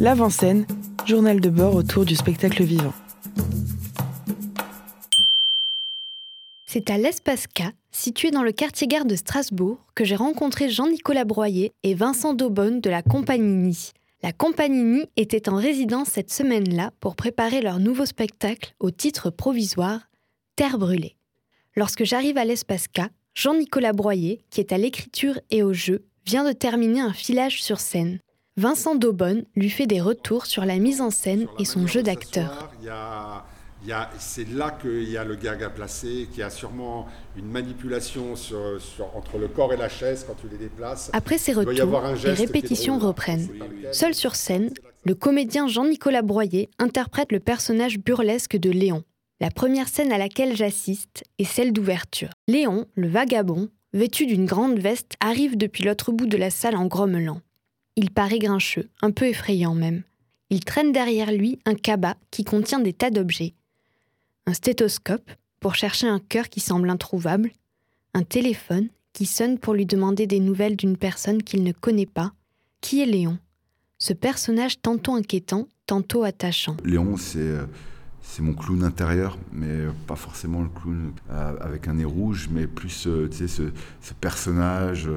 L'avant-scène, journal de bord autour du spectacle vivant. C'est à l'Espace situé dans le quartier-gare de Strasbourg, que j'ai rencontré Jean-Nicolas Broyer et Vincent Daubonne de la Compagnie Ni. La Compagnie Ni était en résidence cette semaine-là pour préparer leur nouveau spectacle au titre provisoire Terre brûlée. Lorsque j'arrive à l'Espace Jean-Nicolas Broyer, qui est à l'écriture et au jeu, vient de terminer un filage sur scène. Vincent Daubonne lui fait des retours sur la mise en scène et son jeu d'acteur. C'est là qu'il y a le gag à placer, qu'il y a sûrement une manipulation entre le corps et la chaise quand tu les déplaces. Après ces retours, les répétitions reprennent. Seul sur scène, le comédien Jean-Nicolas Broyer interprète le personnage burlesque de Léon. La première scène à laquelle j'assiste est celle d'ouverture. Léon, le vagabond, vêtu d'une grande veste, arrive depuis l'autre bout de la salle en grommelant. Il paraît grincheux, un peu effrayant même. Il traîne derrière lui un cabas qui contient des tas d'objets. Un stéthoscope, pour chercher un cœur qui semble introuvable, un téléphone qui sonne pour lui demander des nouvelles d'une personne qu'il ne connaît pas. Qui est Léon? Ce personnage tantôt inquiétant, tantôt attachant. Léon, c'est euh, c'est mon clown intérieur, mais pas forcément le clown euh, avec un nez rouge, mais plus euh, ce, personnage,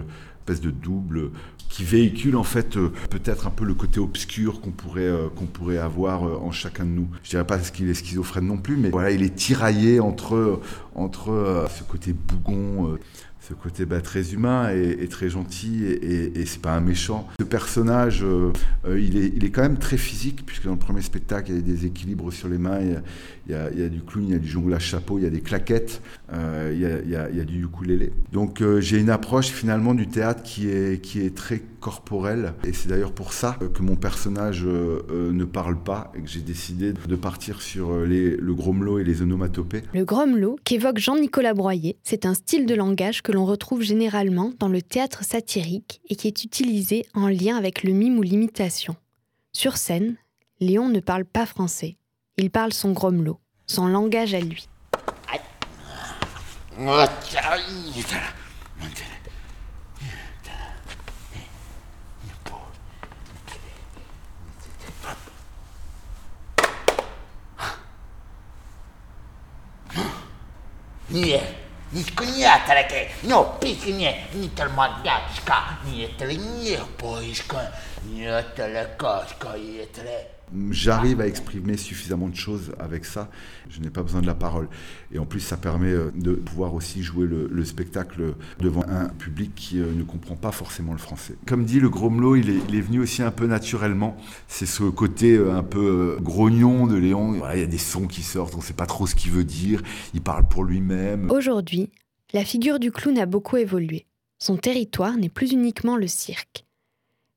espèce de double, qui véhicule en fait peut-être un peu le côté obscur qu'on pourrait, qu'on pourrait avoir en chacun de nous. Je dirais pas qu'il est schizophrène non plus, mais voilà, il est tiraillé entre, entre ce côté bougon ce côté bah, très humain et, très gentil et, c'est pas un méchant. Ce personnage, euh, euh, il, est, quand même très physique puisque dans le premier spectacle il y a des équilibres sur les mains, il y a, du clown, il y a du jonglage chapeau, il y a des claquettes, euh, il, y a, il, y a, du ukulélé. Donc j'ai une approche finalement du théâtre qui est très corporelle et c'est d'ailleurs pour ça que mon personnage ne parle pas et que j'ai décidé de partir sur les, le gromelot et les onomatopées. Le gromelot qu'évoque Jean-Nicolas Broyer, c'est un style de langage que l'on retrouve généralement dans le théâtre satirique et qui est utilisé en lien avec le mime ou l'imitation. Sur scène, Léon ne parle pas français. Il parle son gromelot, son langage à lui. Nie, nisko nie atreke, no pisi nie, ni tel mandatska, ni tel nje poiska, ni tel koska, ni tel... J'arrive à exprimer suffisamment de choses avec ça. Je n'ai pas besoin de la parole. Et en plus, ça permet euh, de pouvoir aussi jouer le, spectacle devant un public qui euh, ne comprend pas forcément le français. Comme dit le Gromelot, il est, il est venu aussi un peu naturellement. C'est ce côté euh, un peu grognon de Léon. il y a des sons qui sortent, on ne sait pas trop ce qu'il veut dire. Il parle pour lui-même. Aujourd'hui, la figure du clown a beaucoup évolué. Son territoire n'est plus uniquement le cirque.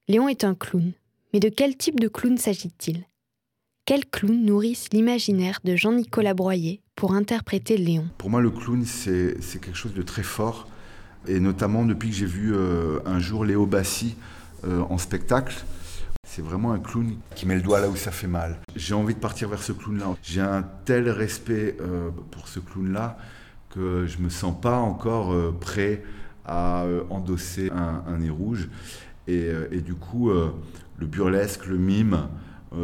Léon est un clown, mais de quel type de clown s'agit-il? Quels clowns nourrissent l'imaginaire de Jean-Nicolas Broyer pour interpréter Léon? Pour moi, le clown, c'est quelque chose de très fort, et notamment depuis que j'ai vu euh, un jour Léo Bassi euh, en spectacle. C'est vraiment un clown qui met le doigt là où ça fait mal. J'ai envie de partir vers ce clown-là. J'ai un tel respect euh, pour ce clown-là que je me sens pas encore prêt à endosser un, nez rouge. Et, euh, du coup, le burlesque, le mime,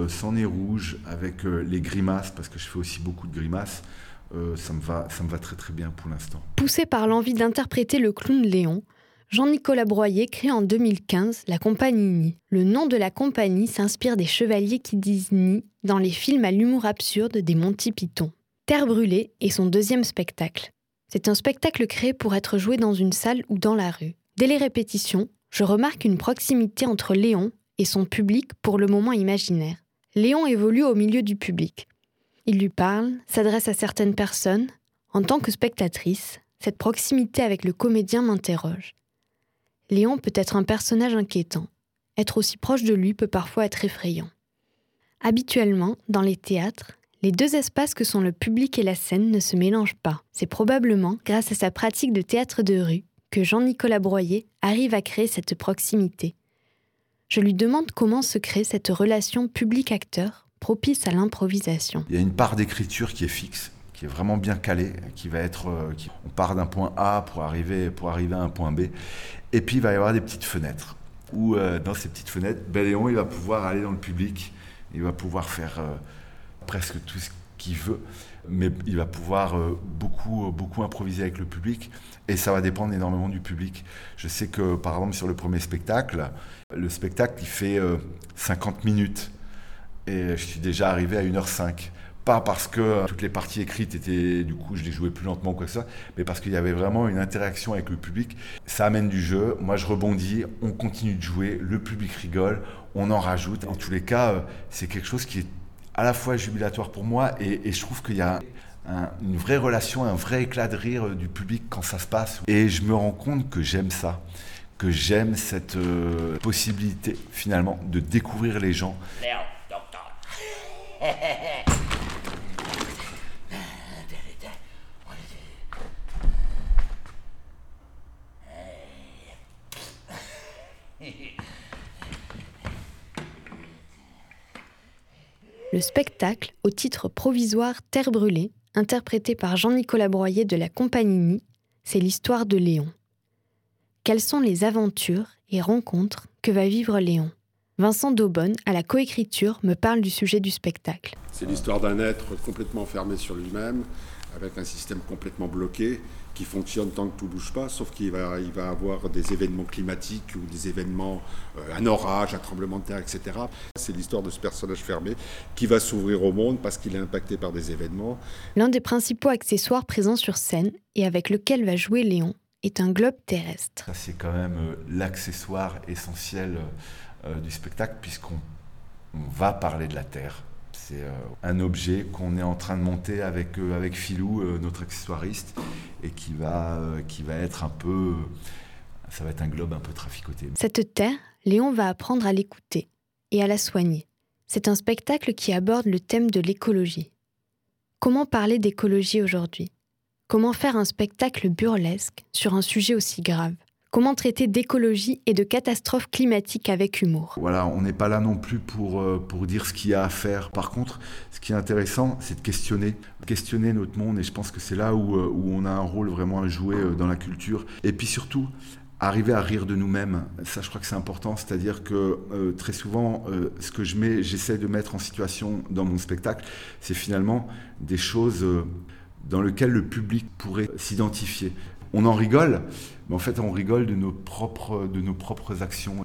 sans nez rouge, avec les grimaces, parce que je fais aussi beaucoup de grimaces, ça, me va, ça me va très très bien pour l'instant. Poussé par l'envie d'interpréter le clown Léon, Jean-Nicolas Broyer crée en 2015 la compagnie Ni. Le nom de la compagnie s'inspire des chevaliers qui disent Ni dans les films à l'humour absurde des Monty Python. Terre brûlée est son deuxième spectacle. C'est un spectacle créé pour être joué dans une salle ou dans la rue. Dès les répétitions, je remarque une proximité entre Léon et son public pour le moment imaginaire. Léon évolue au milieu du public. Il lui parle, s'adresse à certaines personnes. En tant que spectatrice, cette proximité avec le comédien m'interroge. Léon peut être un personnage inquiétant. Être aussi proche de lui peut parfois être effrayant. Habituellement, dans les théâtres, les deux espaces que sont le public et la scène ne se mélangent pas. C'est probablement grâce à sa pratique de théâtre de rue que Jean-Nicolas Broyer arrive à créer cette proximité. Je lui demande comment se crée cette relation public-acteur propice à l'improvisation. Il y a une part d'écriture qui est fixe, qui est vraiment bien calée, qui va être, euh, on part d'un point A pour arriver, pour arriver à un point B, et puis il va y avoir des petites fenêtres. ou euh, dans ces petites fenêtres, ben Léon, il va pouvoir aller dans le public, il va pouvoir faire euh, presque tout ce qu'il veut, mais il va pouvoir beaucoup, beaucoup improviser avec le public, et ça va dépendre énormément du public. Je sais que, par exemple, sur le premier spectacle, le spectacle, il fait 50 minutes, et je suis déjà arrivé à 1h05 pas parce que toutes les parties écrites étaient, du coup, je les jouais plus lentement ou quoi que ce soit, mais parce qu'il y avait vraiment une interaction avec le public. Ça amène du jeu. Moi, je rebondis, on continue de jouer, le public rigole, on en rajoute. En tous les cas, euh, c'est quelque chose qui est à la fois jubilatoire pour moi et, je trouve qu'il y a une vraie relation, un vrai éclat de rire du public quand ça se passe. Et je me rends compte que j'aime ça que j'aime cette euh, possibilité finalement de découvrir les gens. Le spectacle, au titre provisoire Terre brûlée, interprété par Jean-Nicolas Broyer de la Compagnie c'est l'histoire de Léon. Quelles sont les aventures et rencontres que va vivre Léon? Vincent Daubonne, à la coécriture, me parle du sujet du spectacle. C'est l'histoire d'un être complètement fermé sur lui-même, avec un système complètement bloqué, qui fonctionne tant que tout ne bouge pas, sauf qu'il va, il va avoir des événements climatiques ou des événements, euh, un orage, un tremblement de terre, etc. C'est l'histoire de ce personnage fermé qui va s'ouvrir au monde parce qu'il est impacté par des événements. L'un des principaux accessoires présents sur scène et avec lequel va jouer Léon est un globe terrestre. c'est quand même euh, l'accessoire essentiel euh, du spectacle puisqu'on va parler de la Terre. C'est euh, un objet qu'on est en train de monter avec, avec Philou, notre accessoiriste, et qui va, qui va être un peu. Ça va être un globe un peu traficoté. Cette terre, Léon va apprendre à l'écouter et à la soigner. C'est un spectacle qui aborde le thème de l'écologie. Comment parler d'écologie aujourd'hui? Comment faire un spectacle burlesque sur un sujet aussi grave? Comment traiter d'écologie et de catastrophes climatiques avec humour Voilà, on n'est pas là non plus pour, euh, pour dire ce qu'il y a à faire. Par contre, ce qui est intéressant, c'est de questionner, questionner notre monde. Et je pense que c'est là où, euh, on a un rôle vraiment à jouer euh, dans la culture. Et puis surtout, arriver à rire de nous-mêmes, ça je crois que c'est important, c'est-à-dire que très souvent, ce que je mets, j'essaie de mettre en situation dans mon spectacle, c'est finalement des choses dans lesquelles le public pourrait s'identifier. On en rigole, mais en fait, on rigole de nos propres, actions.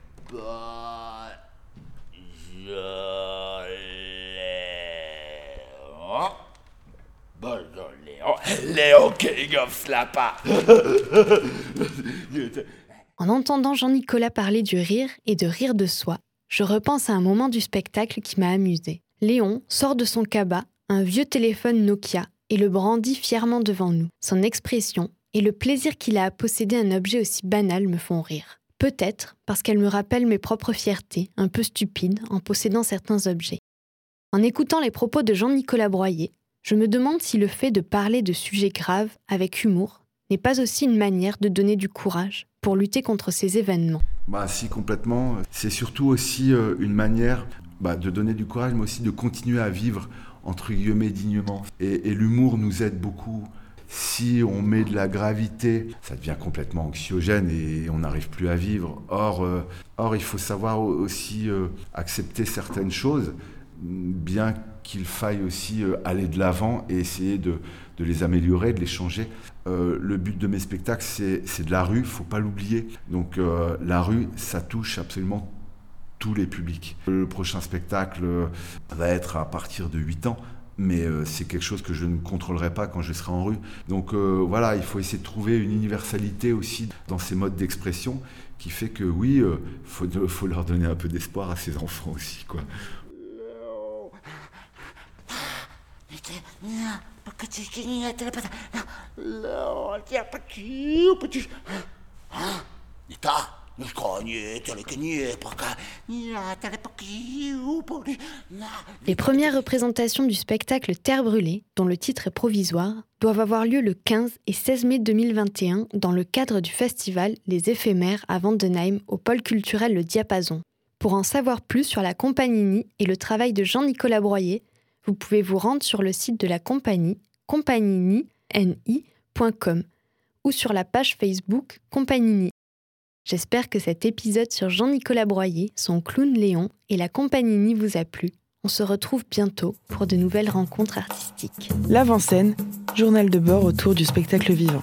En entendant Jean-Nicolas parler du rire et de rire de soi, je repense à un moment du spectacle qui m'a amusé. Léon sort de son cabas un vieux téléphone Nokia et le brandit fièrement devant nous. Son expression et le plaisir qu'il a à posséder un objet aussi banal me font rire. Peut-être parce qu'elle me rappelle mes propres fiertés, un peu stupides, en possédant certains objets. En écoutant les propos de Jean-Nicolas Broyer, je me demande si le fait de parler de sujets graves avec humour n'est pas aussi une manière de donner du courage pour lutter contre ces événements. Bah si complètement. C'est surtout aussi euh, une manière bah, de donner du courage, mais aussi de continuer à vivre entre guillemets dignement. et l'humour nous aide beaucoup si on met de la gravité, ça devient complètement anxiogène et on n'arrive plus à vivre. Or, euh, or il faut savoir aussi euh, accepter certaines choses, bien qu'il faille aussi euh, aller de l'avant et essayer de, les améliorer, de les changer. le but de mes spectacles, c'est de la rue, faut pas l'oublier. Donc la rue, ça touche absolument tous les publics. Le prochain spectacle va être à partir de 8 ans mais euh, c'est quelque chose que je ne contrôlerai pas quand je serai en rue. Donc euh, voilà, il faut essayer de trouver une universalité aussi dans ces modes d'expression qui fait que oui, il euh, faut, faut, leur donner un peu d'espoir à ces enfants aussi. Quoi. Les premières représentations du spectacle Terre brûlée, dont le titre est provisoire, doivent avoir lieu le 15 et 16 mai 2021 dans le cadre du festival Les éphémères à Vandenheim au pôle culturel Le Diapason. Pour en savoir plus sur la compagnie et le travail de Jean-Nicolas Broyer, vous pouvez vous rendre sur le site de la compagnie compagnini.com ou sur la page Facebook Compagnini. J'espère que cet épisode sur Jean-Nicolas Broyer, son clown Léon et la compagnie Ni vous a plu. On se retrouve bientôt pour de nouvelles rencontres artistiques. L'avant-scène, journal de bord autour du spectacle vivant.